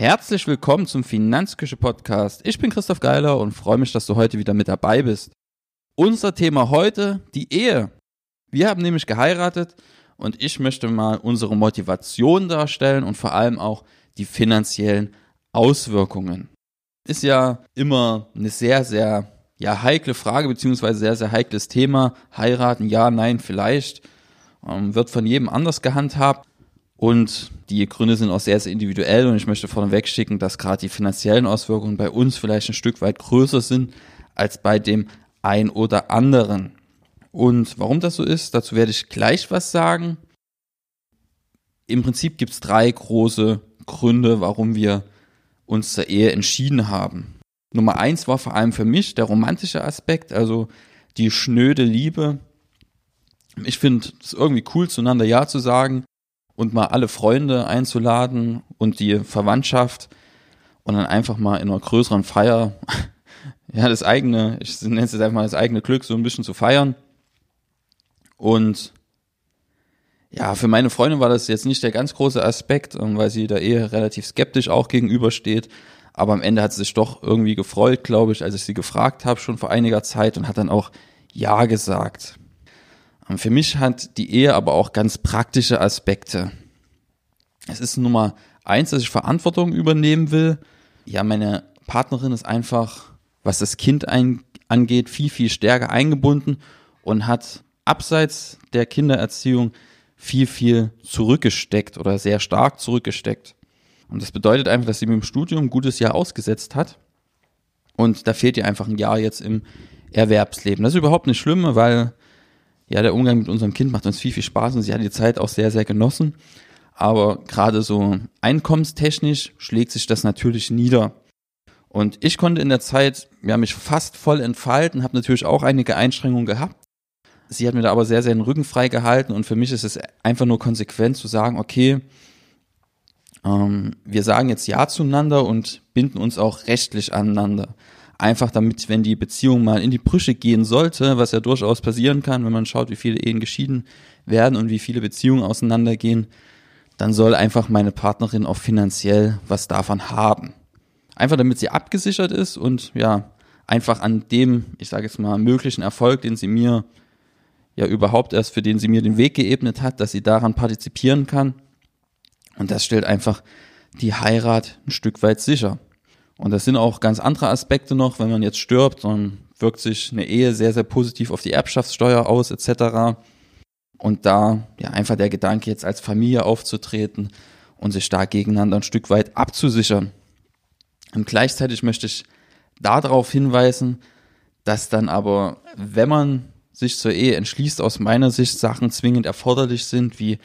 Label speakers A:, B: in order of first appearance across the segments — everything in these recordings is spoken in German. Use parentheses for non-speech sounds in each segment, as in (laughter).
A: Herzlich willkommen zum Finanzküche Podcast. Ich bin Christoph Geiler und freue mich, dass du heute wieder mit dabei bist. Unser Thema heute, die Ehe. Wir haben nämlich geheiratet und ich möchte mal unsere Motivation darstellen und vor allem auch die finanziellen Auswirkungen. Ist ja immer eine sehr, sehr ja, heikle Frage beziehungsweise sehr, sehr heikles Thema. Heiraten, ja, nein, vielleicht. Ähm, wird von jedem anders gehandhabt. Und die Gründe sind auch sehr, sehr individuell und ich möchte vorneweg schicken, dass gerade die finanziellen Auswirkungen bei uns vielleicht ein Stück weit größer sind als bei dem ein oder anderen. Und warum das so ist, dazu werde ich gleich was sagen. Im Prinzip gibt es drei große Gründe, warum wir uns zur Ehe entschieden haben. Nummer eins war vor allem für mich der romantische Aspekt, also die schnöde Liebe. Ich finde es irgendwie cool, zueinander Ja zu sagen und mal alle Freunde einzuladen und die Verwandtschaft und dann einfach mal in einer größeren Feier, (laughs) ja, das eigene, ich nenne es jetzt einfach mal das eigene Glück so ein bisschen zu feiern. Und ja, für meine Freundin war das jetzt nicht der ganz große Aspekt, ähm, weil sie da eher relativ skeptisch auch gegenübersteht. Aber am Ende hat sie sich doch irgendwie gefreut, glaube ich, als ich sie gefragt habe, schon vor einiger Zeit und hat dann auch Ja gesagt. Für mich hat die Ehe aber auch ganz praktische Aspekte. Es ist Nummer eins, dass ich Verantwortung übernehmen will. Ja, meine Partnerin ist einfach, was das Kind ein, angeht, viel, viel stärker eingebunden und hat abseits der Kindererziehung viel, viel zurückgesteckt oder sehr stark zurückgesteckt. Und das bedeutet einfach, dass sie mit dem Studium ein gutes Jahr ausgesetzt hat. Und da fehlt ihr einfach ein Jahr jetzt im Erwerbsleben. Das ist überhaupt nicht schlimm, weil ja, der Umgang mit unserem Kind macht uns viel, viel Spaß und sie hat die Zeit auch sehr, sehr genossen. Aber gerade so einkommenstechnisch schlägt sich das natürlich nieder. Und ich konnte in der Zeit ja, mich fast voll entfalten, habe natürlich auch einige Einschränkungen gehabt. Sie hat mir da aber sehr, sehr den Rücken frei gehalten und für mich ist es einfach nur konsequent zu sagen, okay, ähm, wir sagen jetzt Ja zueinander und binden uns auch rechtlich aneinander. Einfach damit, wenn die Beziehung mal in die Brüche gehen sollte, was ja durchaus passieren kann, wenn man schaut, wie viele Ehen geschieden werden und wie viele Beziehungen auseinandergehen, dann soll einfach meine Partnerin auch finanziell was davon haben. Einfach damit sie abgesichert ist und ja, einfach an dem, ich sage jetzt mal, möglichen Erfolg, den sie mir ja überhaupt erst, für den sie mir den Weg geebnet hat, dass sie daran partizipieren kann. Und das stellt einfach die Heirat ein Stück weit sicher. Und das sind auch ganz andere Aspekte noch, wenn man jetzt stirbt, dann wirkt sich eine Ehe sehr, sehr positiv auf die Erbschaftssteuer aus, etc. Und da ja einfach der Gedanke, jetzt als Familie aufzutreten und sich da gegeneinander ein Stück weit abzusichern. Und gleichzeitig möchte ich darauf hinweisen, dass dann aber, wenn man sich zur Ehe entschließt, aus meiner Sicht Sachen zwingend erforderlich sind, wie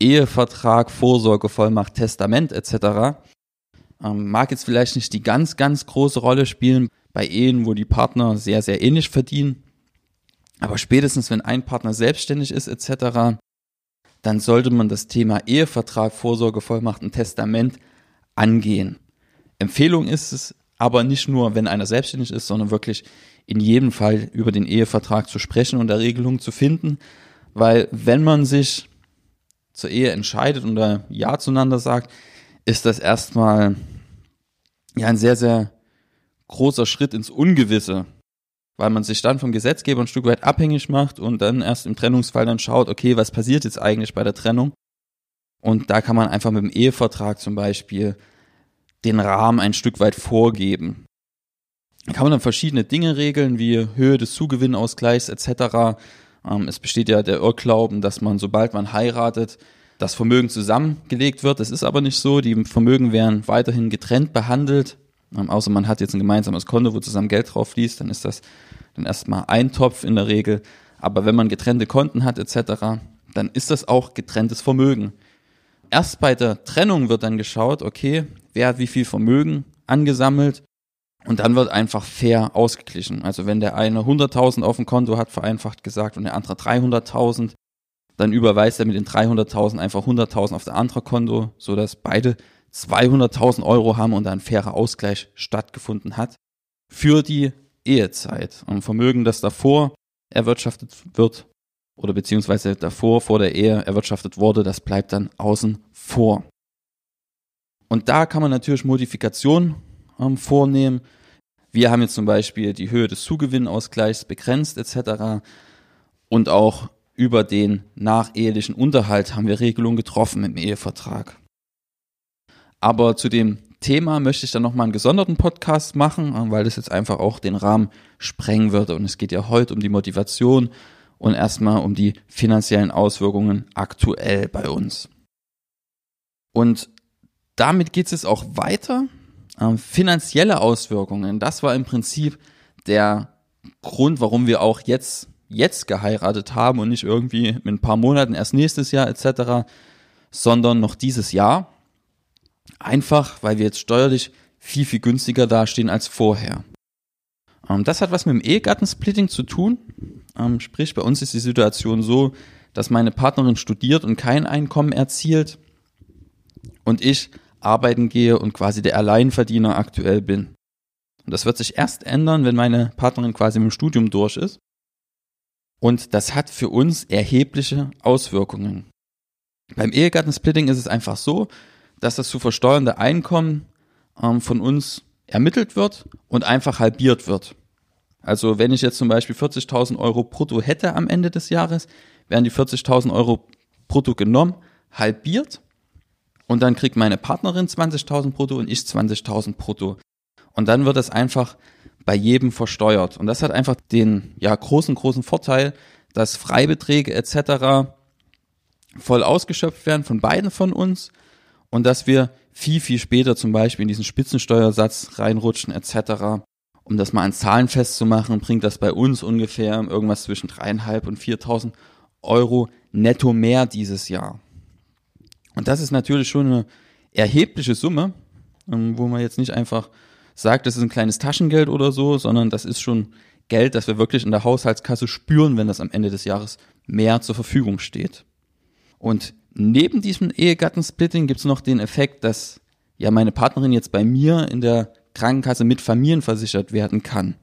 A: Ehevertrag, Vorsorgevollmacht, Testament etc., ähm, mag jetzt vielleicht nicht die ganz, ganz große Rolle spielen bei Ehen, wo die Partner sehr, sehr ähnlich verdienen. Aber spätestens, wenn ein Partner selbstständig ist etc., dann sollte man das Thema Ehevertrag, Vorsorgevollmacht und Testament angehen. Empfehlung ist es aber nicht nur, wenn einer selbstständig ist, sondern wirklich in jedem Fall über den Ehevertrag zu sprechen und der Regelung zu finden, weil wenn man sich zur Ehe entscheidet und da Ja zueinander sagt, ist das erstmal ja ein sehr, sehr großer Schritt ins Ungewisse, weil man sich dann vom Gesetzgeber ein Stück weit abhängig macht und dann erst im Trennungsfall dann schaut, okay, was passiert jetzt eigentlich bei der Trennung? Und da kann man einfach mit dem Ehevertrag zum Beispiel den Rahmen ein Stück weit vorgeben. Da kann man dann verschiedene Dinge regeln, wie Höhe des Zugewinnausgleichs etc. Ähm, es besteht ja der Irrglauben, dass man, sobald man heiratet, das Vermögen zusammengelegt wird. Das ist aber nicht so. Die Vermögen werden weiterhin getrennt behandelt. Ähm, außer man hat jetzt ein gemeinsames Konto, wo zusammen Geld drauf fließt, dann ist das dann erstmal ein Topf in der Regel. Aber wenn man getrennte Konten hat etc., dann ist das auch getrenntes Vermögen. Erst bei der Trennung wird dann geschaut, okay, wer hat wie viel Vermögen angesammelt und dann wird einfach fair ausgeglichen. Also wenn der eine 100.000 auf dem Konto hat, vereinfacht gesagt, und der andere 300.000, dann überweist er mit den 300.000 einfach 100.000 auf der andere Konto, so dass beide 200.000 Euro haben und ein fairer Ausgleich stattgefunden hat für die Ehezeit. Und Vermögen, das davor erwirtschaftet wird oder beziehungsweise davor vor der Ehe erwirtschaftet wurde, das bleibt dann außen vor. Und da kann man natürlich Modifikationen ähm, vornehmen. Wir haben jetzt zum Beispiel die Höhe des Zugewinnausgleichs begrenzt etc. Und auch über den nachehelichen Unterhalt haben wir Regelungen getroffen im Ehevertrag. Aber zu dem Thema möchte ich dann nochmal einen gesonderten Podcast machen, weil das jetzt einfach auch den Rahmen sprengen würde. Und es geht ja heute um die Motivation und erstmal um die finanziellen Auswirkungen aktuell bei uns. Und damit geht es auch weiter. Ähm, finanzielle Auswirkungen, das war im Prinzip der Grund, warum wir auch jetzt, jetzt geheiratet haben und nicht irgendwie mit ein paar Monaten erst nächstes Jahr etc., sondern noch dieses Jahr. Einfach, weil wir jetzt steuerlich viel, viel günstiger dastehen als vorher. Ähm, das hat was mit dem Ehegattensplitting zu tun. Ähm, sprich, bei uns ist die Situation so, dass meine Partnerin studiert und kein Einkommen erzielt und ich arbeiten gehe und quasi der Alleinverdiener aktuell bin. Und das wird sich erst ändern, wenn meine Partnerin quasi mit dem Studium durch ist. Und das hat für uns erhebliche Auswirkungen. Beim Ehegattensplitting ist es einfach so, dass das zu versteuernde Einkommen ähm, von uns ermittelt wird und einfach halbiert wird. Also wenn ich jetzt zum Beispiel 40.000 Euro brutto hätte am Ende des Jahres, werden die 40.000 Euro brutto genommen, halbiert und dann kriegt meine Partnerin 20.000 brutto und ich 20.000 brutto. Und dann wird es einfach bei jedem versteuert. Und das hat einfach den ja großen, großen Vorteil, dass Freibeträge etc. voll ausgeschöpft werden von beiden von uns und dass wir viel, viel später zum Beispiel in diesen Spitzensteuersatz reinrutschen etc. Um das mal an Zahlen festzumachen, bringt das bei uns ungefähr irgendwas zwischen dreieinhalb und 4.000 Euro netto mehr dieses Jahr. Und das ist natürlich schon eine erhebliche Summe, ähm, wo man jetzt nicht einfach sagt, das ist ein kleines Taschengeld oder so, sondern das ist schon Geld, das wir wirklich in der Haushaltskasse spüren, wenn das am Ende des Jahres mehr zur Verfügung steht. Und neben diesem Ehegattensplitting gibt es noch den Effekt, dass ja meine Partnerin jetzt bei mir in der Krankenkasse mit Familien versichert werden kann.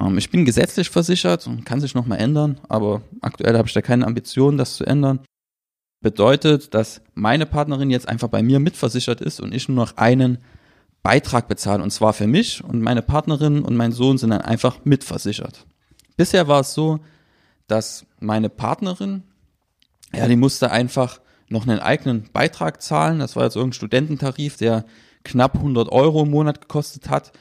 A: Ähm, ich bin gesetzlich versichert und kann sich nochmal ändern, aber aktuell habe ich da keine Ambition, das zu ändern. Bedeutet, dass meine Partnerin jetzt einfach bei mir mitversichert ist und ich nur noch einen Beitrag bezahle und zwar für mich und meine Partnerin und mein Sohn sind dann einfach mitversichert. Bisher war es so, dass meine Partnerin ja, die musste einfach noch einen eigenen Beitrag zahlen. Das war jetzt irgendein Studententarif, der knapp 100 Euro im Monat gekostet hat.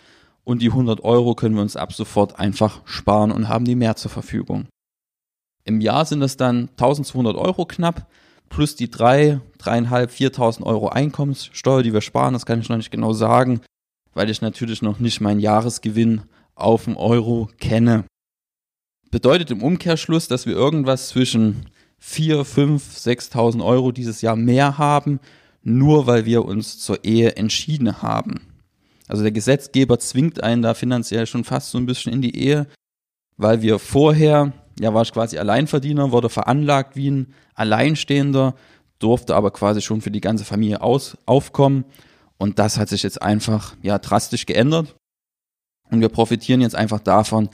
A: Und die 100 Euro können wir uns ab sofort einfach sparen und haben die mehr zur Verfügung. Im Jahr sind es dann 1200 Euro knapp, plus die drei, dreieinhalb, 4000 Euro Einkommenssteuer, die wir sparen. Das kann ich noch nicht genau sagen, weil ich natürlich noch nicht meinen Jahresgewinn auf den Euro kenne. Bedeutet im Umkehrschluss, dass wir irgendwas zwischen 4, 5, 6.000 Euro dieses Jahr mehr haben, nur weil wir uns zur Ehe entschieden haben. Also der Gesetzgeber zwingt einen da finanziell schon fast so ein bisschen in die Ehe, weil wir vorher, ja war ich quasi Alleinverdiener, wurde veranlagt wie ein Alleinstehender, durfte aber quasi schon für die ganze Familie aus, aufkommen und das hat sich jetzt einfach ja drastisch geändert und wir profitieren jetzt einfach davon,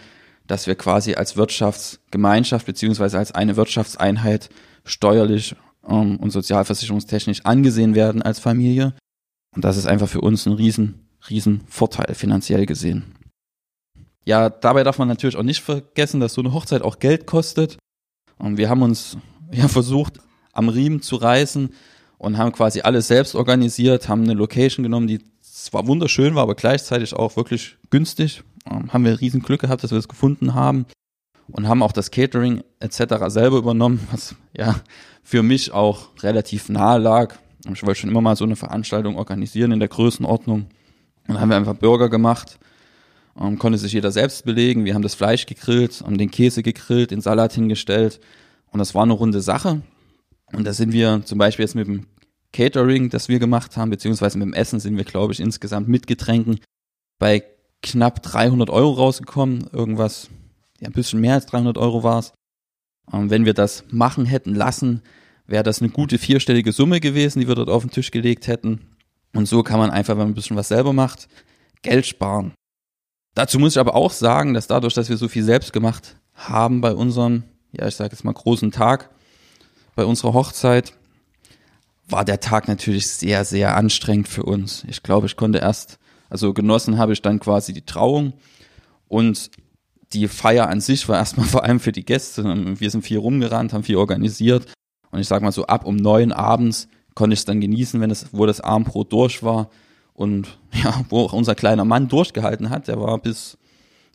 A: dass wir quasi als Wirtschaftsgemeinschaft beziehungsweise als eine Wirtschaftseinheit steuerlich ähm, und sozialversicherungstechnisch angesehen werden als Familie. Und das ist einfach für uns ein riesen, riesen Vorteil finanziell gesehen. Ja, dabei darf man natürlich auch nicht vergessen, dass so eine Hochzeit auch Geld kostet. Und wir haben uns (laughs) ja versucht, am Riemen zu reißen und haben quasi alles selbst organisiert, haben eine Location genommen, die zwar wunderschön war, aber gleichzeitig auch wirklich günstig, ähm, haben wir riesen Glück gehabt, dass wir das gefunden haben und haben auch das Catering etc. selber übernommen, was ja für mich auch relativ nahe lag. Ich wollte schon immer mal so eine Veranstaltung organisieren in der Größenordnung. Und dann haben wir einfach Burger gemacht, ähm, konnte sich jeder selbst belegen. Wir haben das Fleisch gegrillt, haben den Käse gegrillt, den Salat hingestellt und das war eine runde Sache. Und da sind wir zum Beispiel jetzt mit dem Catering, das wir gemacht haben, beziehungsweise mit dem Essen sind wir, glaube ich, insgesamt mit Getränken bei knapp 300 Euro rausgekommen. Irgendwas, ja, ein bisschen mehr als 300 Euro war es. Ähm, wenn wir das machen hätten lassen, wäre das eine gute vierstellige Summe gewesen, die wir dort auf den Tisch gelegt hätten. Und so kann man einfach, wenn man ein bisschen was selber macht, Geld sparen. Dazu muss ich aber auch sagen, dass dadurch, dass wir so viel selbst gemacht haben bei unserem, ja, ich sage jetzt mal großen Tag, bei unserer Hochzeit, war der Tag natürlich sehr, sehr anstrengend für uns. Ich glaube, ich konnte erst, also genossen habe ich dann quasi die Trauung und die Feier an sich war (laughs) erstmal vor allem für die Gäste. Wir sind viel rumgerannt, haben viel organisiert und ich sag mal so ab um neun abends konnte ich es dann genießen, wenn es, wo das Abendbrot durch war und (laughs) ja, wo auch unser kleiner Mann durchgehalten hat. Der war bis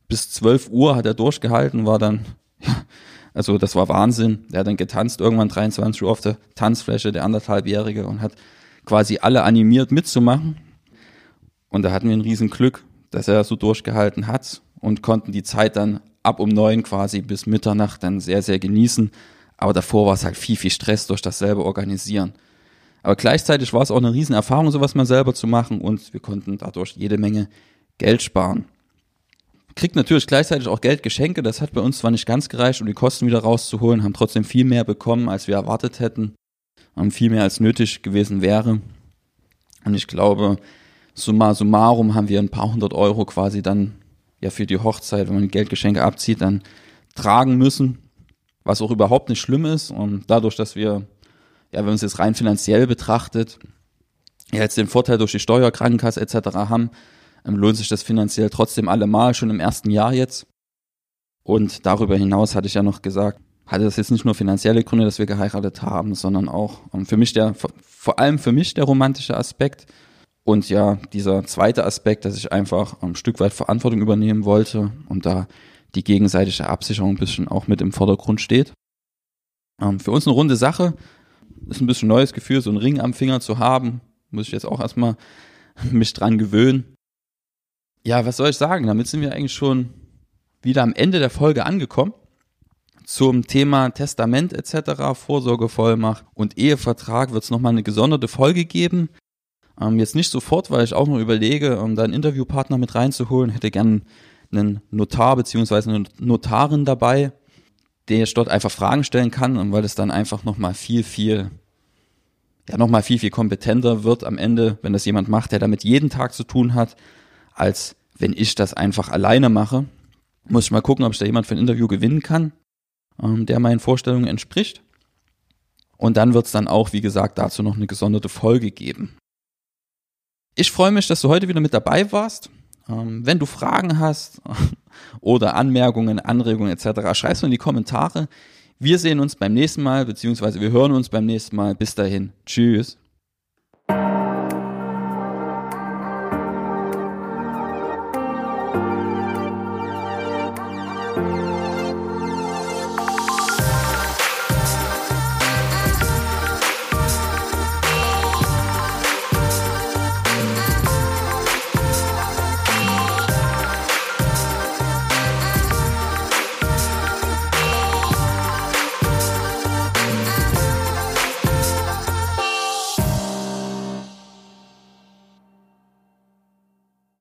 A: bis zwölf Uhr hat er durchgehalten, war dann (laughs) ja, also das war Wahnsinn. Der hat dann getanzt irgendwann 23 Uhr auf der Tanzfläche, der anderthalbjährige und hat quasi alle animiert mitzumachen. Und da hatten wir ein riesen Glück, dass er so durchgehalten hat und konnten die Zeit dann ab um neun quasi bis Mitternacht dann sehr, sehr genießen. Aber davor war es halt viel, viel Stress durch das selber organisieren. Aber gleichzeitig war es auch eine Riesenerfahrung, sowas mal selber zu machen und wir konnten dadurch jede Menge Geld sparen. Kriegt natürlich gleichzeitig auch Geldgeschenke, das hat bei uns zwar nicht ganz gereicht, um die Kosten wieder rauszuholen, haben trotzdem viel mehr bekommen, als wir erwartet hätten, haben viel mehr als nötig gewesen wäre. Und ich glaube, summa summarum haben wir ein paar hundert Euro quasi dann ja für die Hochzeit, wenn man Geldgeschenke abzieht, dann tragen müssen, was auch überhaupt nicht schlimm ist. Und dadurch, dass wir, ja, wenn man es jetzt rein finanziell betrachtet, ja jetzt den Vorteil durch die Steuer, Krankenkasse etc. haben, ähm, lohnt sich das finanziell trotzdem allemal, schon im ersten Jahr jetzt. Und darüber hinaus hatte ich ja noch gesagt, hatte das jetzt nicht nur finanzielle Gründe, dass wir geheiratet haben, sondern auch um, ähm, für mich der, vor allem für mich der romantische Aspekt. Und ja, dieser zweite Aspekt, dass ich einfach ein Stück weit Verantwortung übernehmen wollte und da die gegenseitige Absicherung ein bisschen auch mit im Vordergrund steht. Ähm, für uns eine runde Sache. Ist ein bisschen neues Gefühl, so einen Ring am Finger zu haben. Muss ich jetzt auch erstmal mich dran gewöhnen. Ja, was soll ich sagen? Damit sind wir eigentlich schon wieder am Ende der Folge angekommen. Zum Thema Testament etc., Vorsorgevollmacht und Ehevertrag wird es nochmal eine gesonderte Folge geben. Ähm, jetzt nicht sofort, weil ich auch noch überlege, um da einen Interviewpartner mit reinzuholen. Hätte gern einen Notar beziehungsweise eine Notarin dabei, der ich dort einfach Fragen stellen kann und weil es dann einfach nochmal viel, viel, ja, nochmal viel, viel kompetenter wird am Ende, wenn das jemand macht, der damit jeden Tag zu tun hat, als wenn ich das einfach alleine mache. Muss ich mal gucken, ob ich da jemand für ein Interview gewinnen kann, ähm, der meinen Vorstellungen entspricht. Und dann wird es dann auch, wie gesagt, dazu noch eine gesonderte Folge geben. Ich freue mich, dass du heute wieder mit dabei warst. Ähm, wenn du Fragen hast (laughs) oder Anmerkungen, Anregungen etc., schreib's mir in die Kommentare. Wir sehen uns beim nächsten Mal, beziehungsweise wir hören uns beim nächsten Mal. Bis dahin. Tschüss.